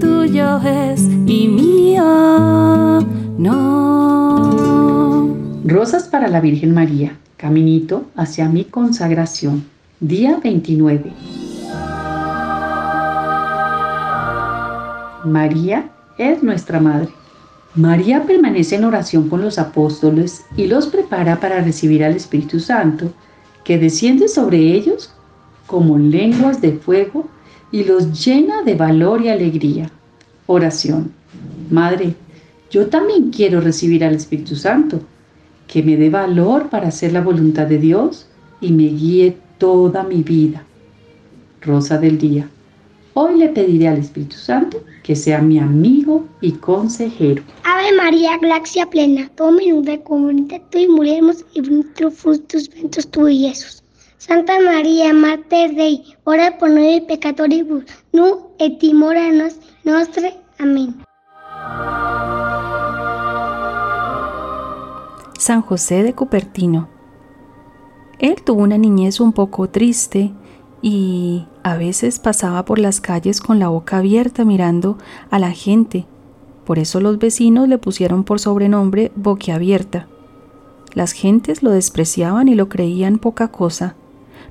tuyo es y mío no. Rosas para la Virgen María, caminito hacia mi consagración. Día 29. María es nuestra Madre. María permanece en oración con los apóstoles y los prepara para recibir al Espíritu Santo, que desciende sobre ellos como lenguas de fuego y los llena de valor y alegría. Oración. Madre, yo también quiero recibir al Espíritu Santo, que me dé valor para hacer la voluntad de Dios y me guíe toda mi vida. Rosa del día. Hoy le pediré al Espíritu Santo que sea mi amigo y consejero. Ave María, gracia plena, todo menuda comunidad tú y muremos y frutos frutos ventos tú y Jesús. Santa María, Mater Dei, ora por noi peccatoribus, nu et nos nostre. Amén. San José de Cupertino él tuvo una niñez un poco triste y a veces pasaba por las calles con la boca abierta mirando a la gente. Por eso los vecinos le pusieron por sobrenombre boquiabierta. Las gentes lo despreciaban y lo creían poca cosa,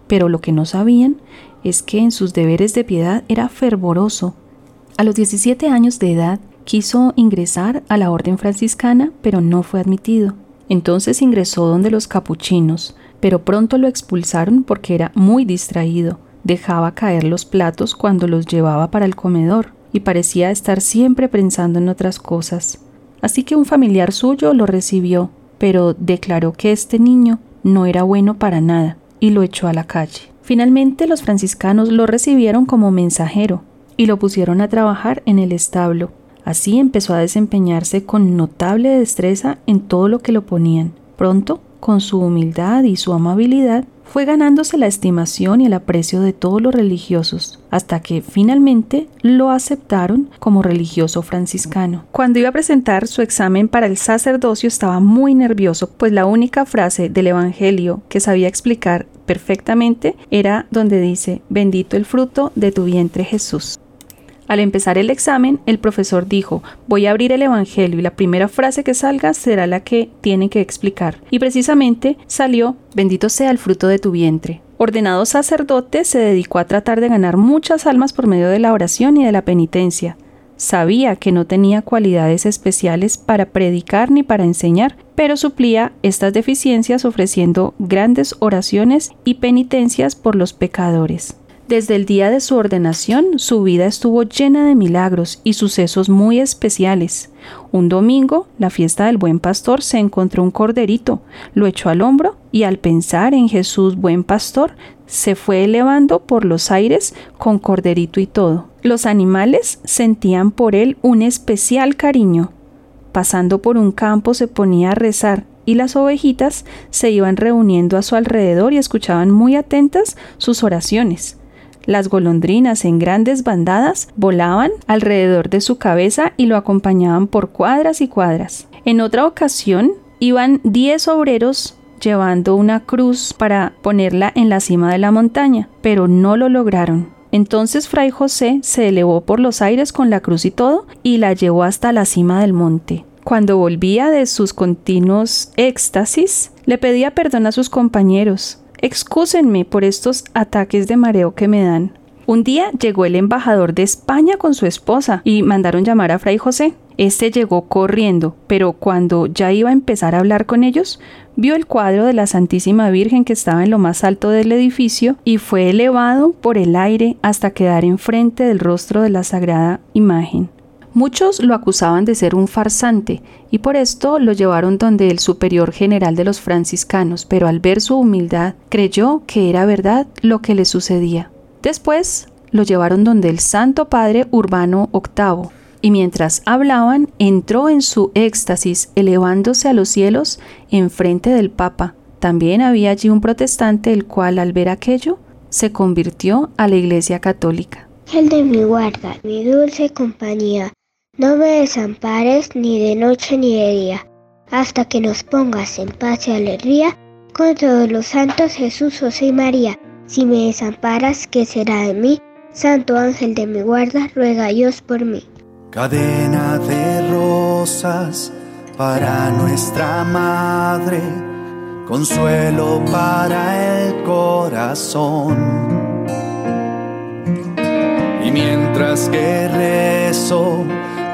pero lo que no sabían es que en sus deberes de piedad era fervoroso. A los 17 años de edad quiso ingresar a la orden franciscana, pero no fue admitido. Entonces ingresó donde los capuchinos, pero pronto lo expulsaron porque era muy distraído, dejaba caer los platos cuando los llevaba para el comedor y parecía estar siempre pensando en otras cosas. Así que un familiar suyo lo recibió, pero declaró que este niño no era bueno para nada y lo echó a la calle. Finalmente los franciscanos lo recibieron como mensajero y lo pusieron a trabajar en el establo. Así empezó a desempeñarse con notable destreza en todo lo que lo ponían. Pronto con su humildad y su amabilidad, fue ganándose la estimación y el aprecio de todos los religiosos, hasta que finalmente lo aceptaron como religioso franciscano. Cuando iba a presentar su examen para el sacerdocio estaba muy nervioso, pues la única frase del Evangelio que sabía explicar perfectamente era donde dice, bendito el fruto de tu vientre Jesús. Al empezar el examen, el profesor dijo, voy a abrir el Evangelio y la primera frase que salga será la que tiene que explicar. Y precisamente salió, bendito sea el fruto de tu vientre. Ordenado sacerdote, se dedicó a tratar de ganar muchas almas por medio de la oración y de la penitencia. Sabía que no tenía cualidades especiales para predicar ni para enseñar, pero suplía estas deficiencias ofreciendo grandes oraciones y penitencias por los pecadores. Desde el día de su ordenación, su vida estuvo llena de milagros y sucesos muy especiales. Un domingo, la fiesta del buen pastor, se encontró un corderito, lo echó al hombro y al pensar en Jesús buen pastor, se fue elevando por los aires con corderito y todo. Los animales sentían por él un especial cariño. Pasando por un campo se ponía a rezar y las ovejitas se iban reuniendo a su alrededor y escuchaban muy atentas sus oraciones. Las golondrinas en grandes bandadas volaban alrededor de su cabeza y lo acompañaban por cuadras y cuadras. En otra ocasión iban diez obreros llevando una cruz para ponerla en la cima de la montaña, pero no lo lograron. Entonces Fray José se elevó por los aires con la cruz y todo y la llevó hasta la cima del monte. Cuando volvía de sus continuos éxtasis, le pedía perdón a sus compañeros, Excúsenme por estos ataques de mareo que me dan. Un día llegó el embajador de España con su esposa y mandaron llamar a Fray José. Este llegó corriendo, pero cuando ya iba a empezar a hablar con ellos, vio el cuadro de la Santísima Virgen que estaba en lo más alto del edificio y fue elevado por el aire hasta quedar enfrente del rostro de la sagrada imagen. Muchos lo acusaban de ser un farsante y por esto lo llevaron donde el superior general de los franciscanos, pero al ver su humildad creyó que era verdad lo que le sucedía. Después lo llevaron donde el Santo Padre Urbano VIII y mientras hablaban entró en su éxtasis, elevándose a los cielos en frente del Papa. También había allí un protestante, el cual al ver aquello se convirtió a la Iglesia Católica. El de mi guarda, mi dulce compañía, no me desampares ni de noche ni de día, hasta que nos pongas en paz y alegría con todos los santos Jesús, José y María. Si me desamparas, ¿qué será de mí? Santo ángel de mi guarda, ruega Dios por mí. Cadena de rosas para nuestra madre, consuelo para el corazón. Y mientras que rezo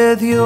de Dios.